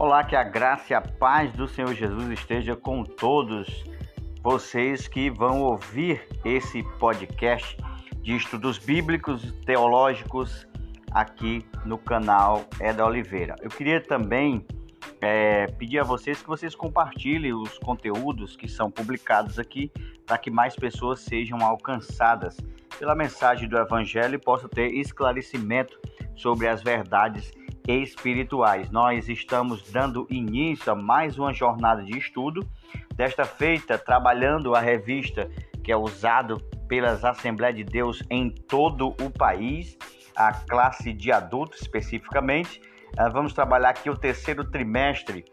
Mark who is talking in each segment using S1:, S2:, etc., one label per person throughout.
S1: Olá, que a graça e a paz do Senhor Jesus esteja com todos vocês que vão ouvir esse podcast de estudos bíblicos teológicos aqui no canal Eda Oliveira. Eu queria também é, pedir a vocês que vocês compartilhem os conteúdos que são publicados aqui para que mais pessoas sejam alcançadas pela mensagem do Evangelho e possam ter esclarecimento sobre as verdades espirituais. Nós estamos dando início a mais uma jornada de estudo, desta feita trabalhando a revista que é usado pelas Assembleias de Deus em todo o país, a classe de adultos especificamente. Ah, vamos trabalhar aqui o terceiro trimestre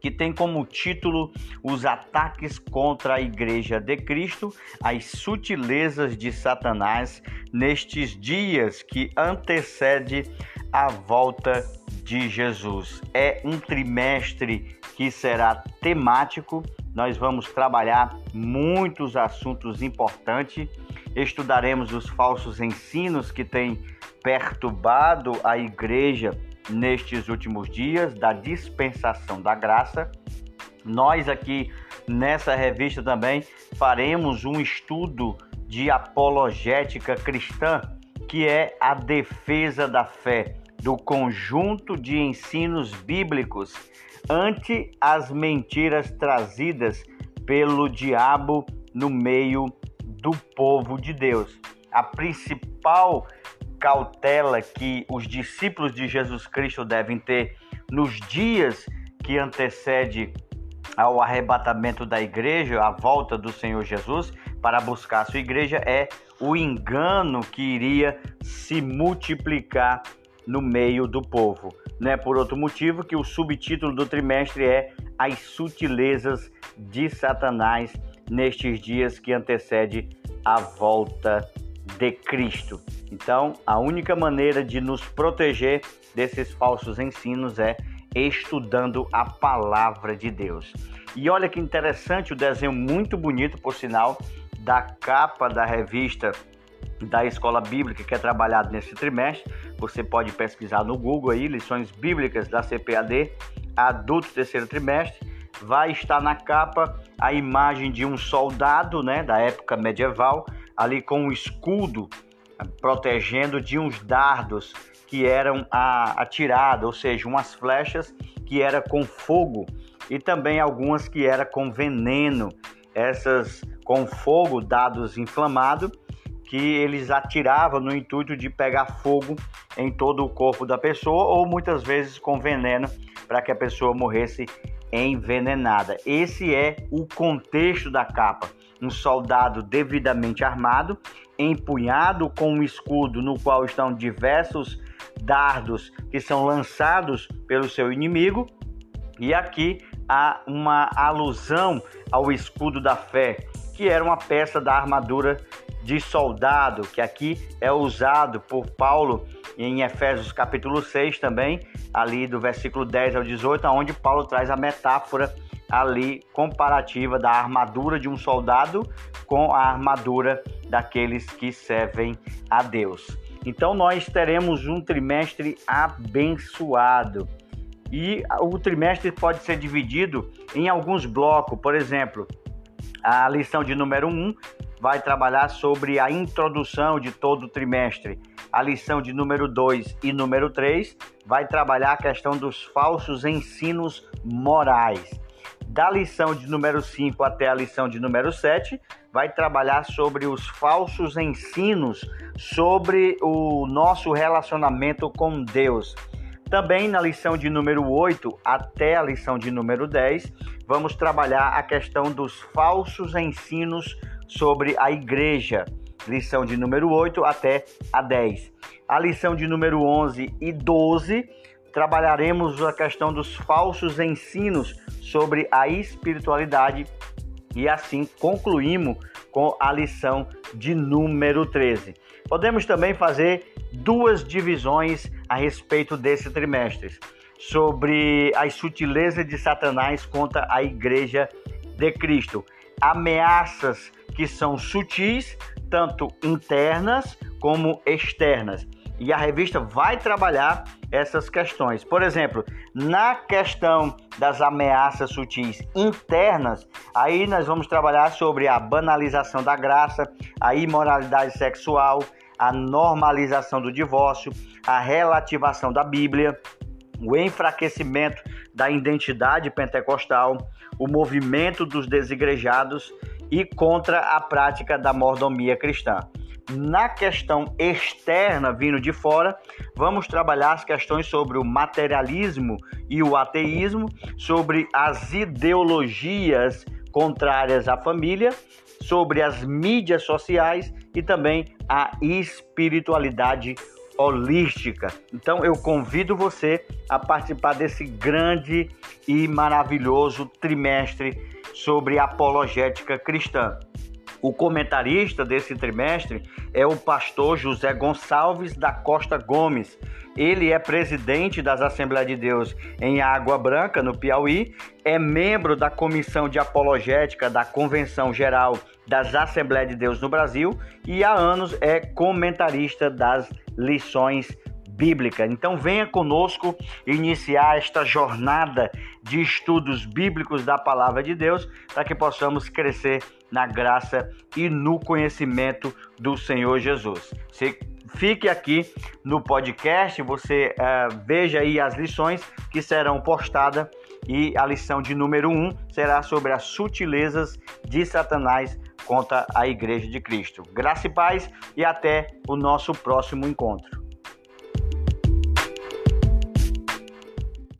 S1: que tem como título Os ataques contra a Igreja de Cristo, as sutilezas de Satanás nestes dias que antecede a volta de Jesus. É um trimestre que será temático. Nós vamos trabalhar muitos assuntos importantes. Estudaremos os falsos ensinos que têm perturbado a igreja nestes últimos dias da dispensação da graça. Nós aqui nessa revista também faremos um estudo de apologética cristã, que é a defesa da fé, do conjunto de ensinos bíblicos ante as mentiras trazidas pelo diabo no meio do povo de Deus. A principal cautela que os discípulos de Jesus Cristo devem ter nos dias que antecede ao arrebatamento da igreja, a volta do Senhor Jesus para buscar a sua igreja é o engano que iria se multiplicar no meio do povo. Não é por outro motivo que o subtítulo do trimestre é As sutilezas de Satanás nestes dias que antecede a volta de Cristo. Então, a única maneira de nos proteger desses falsos ensinos é estudando a palavra de Deus. E olha que interessante o desenho muito bonito, por sinal, da capa da revista da Escola Bíblica que é trabalhado nesse trimestre. Você pode pesquisar no Google aí, lições bíblicas da CPAD, adulto terceiro trimestre. Vai estar na capa a imagem de um soldado, né, da época medieval, ali com um escudo protegendo de uns dardos que eram atirados, ou seja, umas flechas que era com fogo e também algumas que era com veneno, essas com fogo, dados inflamados, que eles atiravam no intuito de pegar fogo em todo o corpo da pessoa ou muitas vezes com veneno para que a pessoa morresse envenenada. Esse é o contexto da capa. Um soldado devidamente armado, empunhado com um escudo no qual estão diversos dardos que são lançados pelo seu inimigo. E aqui há uma alusão ao escudo da fé, que era uma peça da armadura de soldado, que aqui é usado por Paulo em Efésios capítulo 6 também, ali do versículo 10 ao 18, onde Paulo traz a metáfora ali comparativa da armadura de um soldado com a armadura daqueles que servem a Deus. Então nós teremos um trimestre abençoado. E o trimestre pode ser dividido em alguns blocos, por exemplo, a lição de número 1 um vai trabalhar sobre a introdução de todo o trimestre. A lição de número 2 e número 3 vai trabalhar a questão dos falsos ensinos morais. Da lição de número 5 até a lição de número 7, vai trabalhar sobre os falsos ensinos sobre o nosso relacionamento com Deus. Também na lição de número 8 até a lição de número 10, vamos trabalhar a questão dos falsos ensinos sobre a igreja. Lição de número 8 até a 10. A lição de número 11 e 12 trabalharemos a questão dos falsos ensinos sobre a espiritualidade e assim concluímos com a lição de número 13. Podemos também fazer duas divisões a respeito desse trimestre sobre as sutilezas de Satanás contra a igreja de Cristo. Ameaças que são sutis, tanto internas como externas. e a revista vai trabalhar essas questões. Por exemplo, na questão das ameaças sutis internas, aí nós vamos trabalhar sobre a banalização da graça, a imoralidade sexual, a normalização do divórcio, a relativação da Bíblia, o enfraquecimento da identidade pentecostal, o movimento dos desigrejados e contra a prática da mordomia cristã. Na questão externa, vindo de fora, vamos trabalhar as questões sobre o materialismo e o ateísmo, sobre as ideologias contrárias à família, sobre as mídias sociais e também a espiritualidade holística. Então eu convido você a participar desse grande e maravilhoso trimestre sobre apologética cristã. O comentarista desse trimestre é o pastor José Gonçalves da Costa Gomes. Ele é presidente das Assembleias de Deus em Água Branca, no Piauí, é membro da Comissão de Apologética da Convenção Geral das Assembleias de Deus no Brasil e há anos é comentarista das lições bíblica. Então venha conosco iniciar esta jornada de estudos bíblicos da palavra de Deus para que possamos crescer na graça e no conhecimento do Senhor Jesus. Você fique aqui no podcast, você uh, veja aí as lições que serão postadas e a lição de número 1 um será sobre as sutilezas de Satanás contra a Igreja de Cristo. Graça e paz e até o nosso próximo encontro.